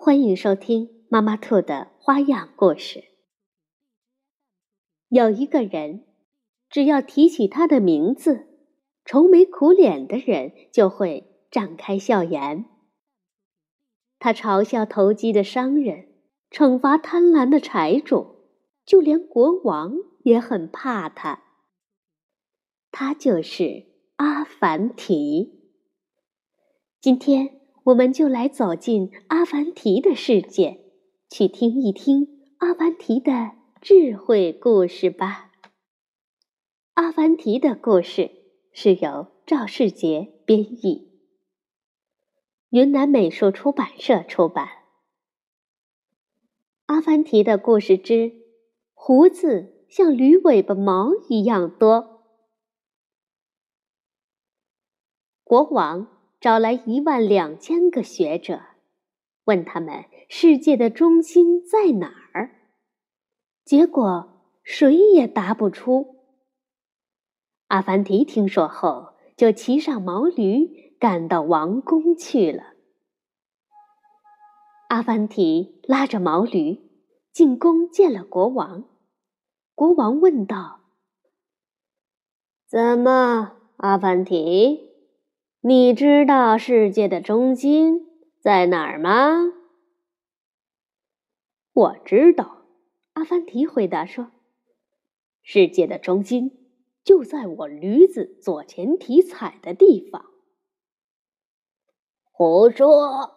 欢迎收听妈妈兔的花样故事。有一个人，只要提起他的名字，愁眉苦脸的人就会展开笑颜。他嘲笑投机的商人，惩罚贪婪的财主，就连国王也很怕他。他就是阿凡提。今天。我们就来走进阿凡提的世界，去听一听阿凡提的智慧故事吧。阿凡提的故事是由赵世杰编译，云南美术出版社出版。阿凡提的故事之胡子像驴尾巴毛一样多，国王。找来一万两千个学者，问他们世界的中心在哪儿？结果谁也答不出。阿凡提听说后，就骑上毛驴，赶到王宫去了。阿凡提拉着毛驴进宫见了国王，国王问道：“怎么，阿凡提？”你知道世界的中心在哪儿吗？我知道，阿凡提回答说：“世界的中心就在我驴子左前蹄踩的地方。”胡说！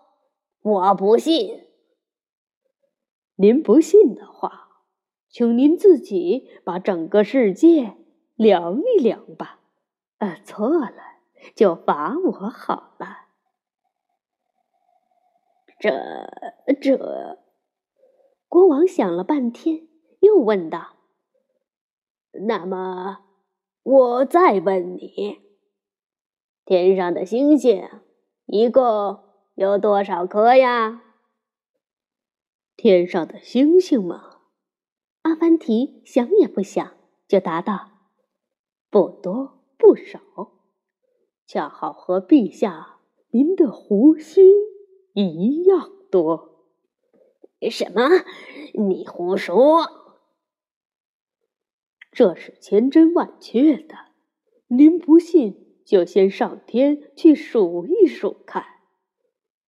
我不信。您不信的话，请您自己把整个世界量一量吧。呃，错了。就罚我好了。这这，国王想了半天，又问道：“那么，我再问你，天上的星星一共有多少颗呀？”天上的星星吗，阿凡提想也不想就答道：“不多不少。”恰好和陛下您的胡须一样多。什么？你胡说！这是千真万确的。您不信，就先上天去数一数看。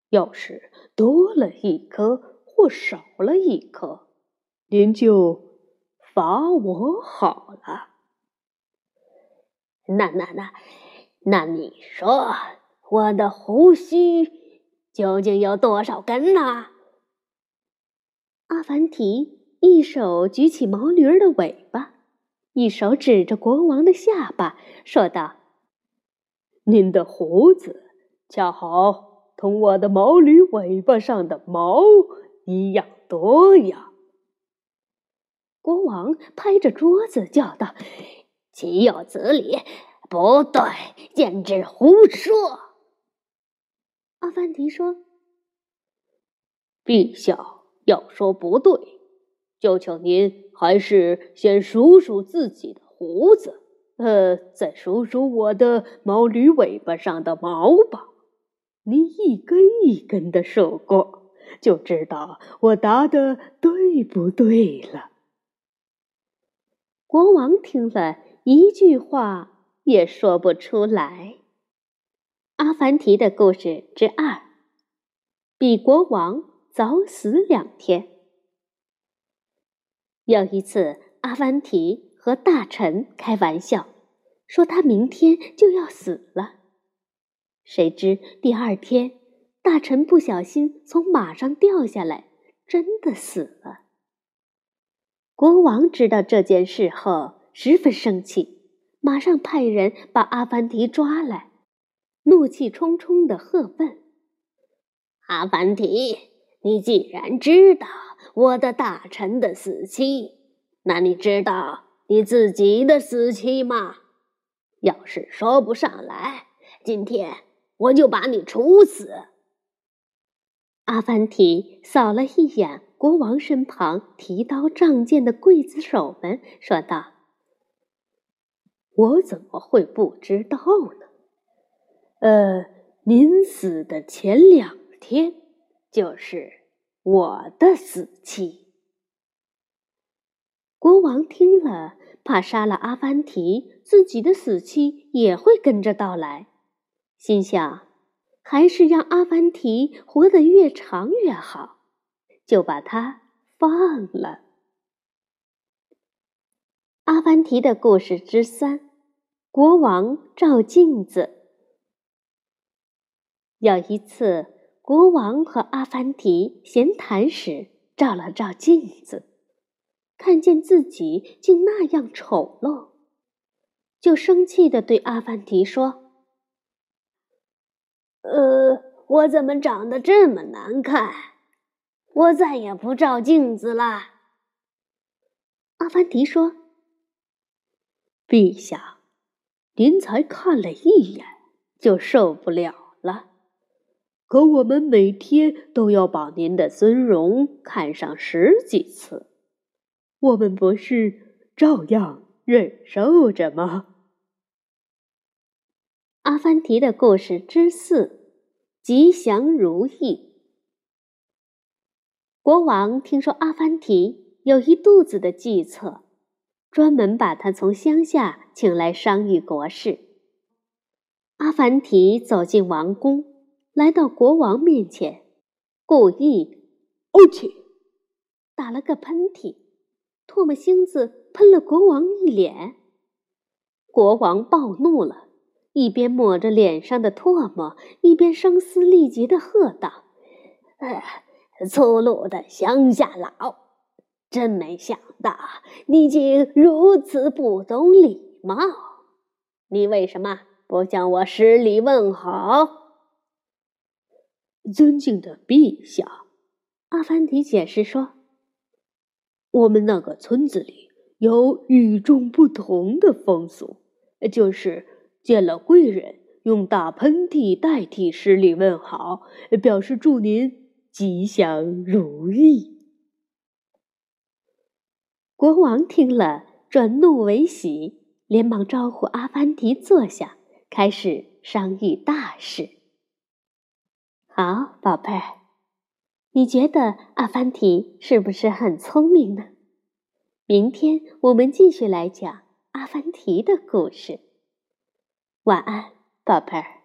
要是多了一颗或少了一颗，您就罚我好了。那那那。那你说，我的胡须究竟有多少根呢？阿凡提一手举起毛驴儿的尾巴，一手指着国王的下巴，说道：“您的胡子恰好同我的毛驴尾巴上的毛一样多呀！”国王拍着桌子叫道：“岂有此理！”不对，简直胡说！阿凡提说：“陛下要说不对，就请您还是先数数自己的胡子，呃，再数数我的毛驴尾巴上的毛吧。您一根一根的数过，就知道我答的对不对了。”国王听了一句话。也说不出来。阿凡提的故事之二，比国王早死两天。有一次，阿凡提和大臣开玩笑，说他明天就要死了。谁知第二天，大臣不小心从马上掉下来，真的死了。国王知道这件事后，十分生气。马上派人把阿凡提抓来，怒气冲冲的喝问：“阿凡提，你既然知道我的大臣的死期，那你知道你自己的死期吗？要是说不上来，今天我就把你处死。”阿凡提扫了一眼国王身旁提刀仗剑的刽子手们，说道：“我怎么会不知道呢？呃，您死的前两天就是我的死期。”国王听了，怕杀了阿凡提，自己的死期也会跟着到来，心想。还是让阿凡提活得越长越好，就把他放了。阿凡提的故事之三：国王照镜子。有一次，国王和阿凡提闲谈时，照了照镜子，看见自己竟那样丑陋，就生气的对阿凡提说。呃，我怎么长得这么难看？我再也不照镜子了。阿凡提说：“陛下，您才看了一眼就受不了了，可我们每天都要把您的尊容看上十几次，我们不是照样忍受着吗？”阿凡提的故事之四：吉祥如意。国王听说阿凡提有一肚子的计策，专门把他从乡下请来商议国事。阿凡提走进王宫，来到国王面前，故意“哦切”打了个喷嚏，唾沫星子喷了国王一脸。国王暴怒了。一边抹着脸上的唾沫，一边声嘶力竭的喝道：“粗鲁的乡下佬，真没想到你竟如此不懂礼貌！你为什么不向我施礼问好？”尊敬的陛下，阿凡提解释说：“我们那个村子里有与众不同的风俗，就是。”见了贵人，用打喷嚏代替施礼问好，表示祝您吉祥如意。国王听了，转怒为喜，连忙招呼阿凡提坐下，开始商议大事。好，宝贝儿，你觉得阿凡提是不是很聪明呢？明天我们继续来讲阿凡提的故事。晚安，宝贝儿。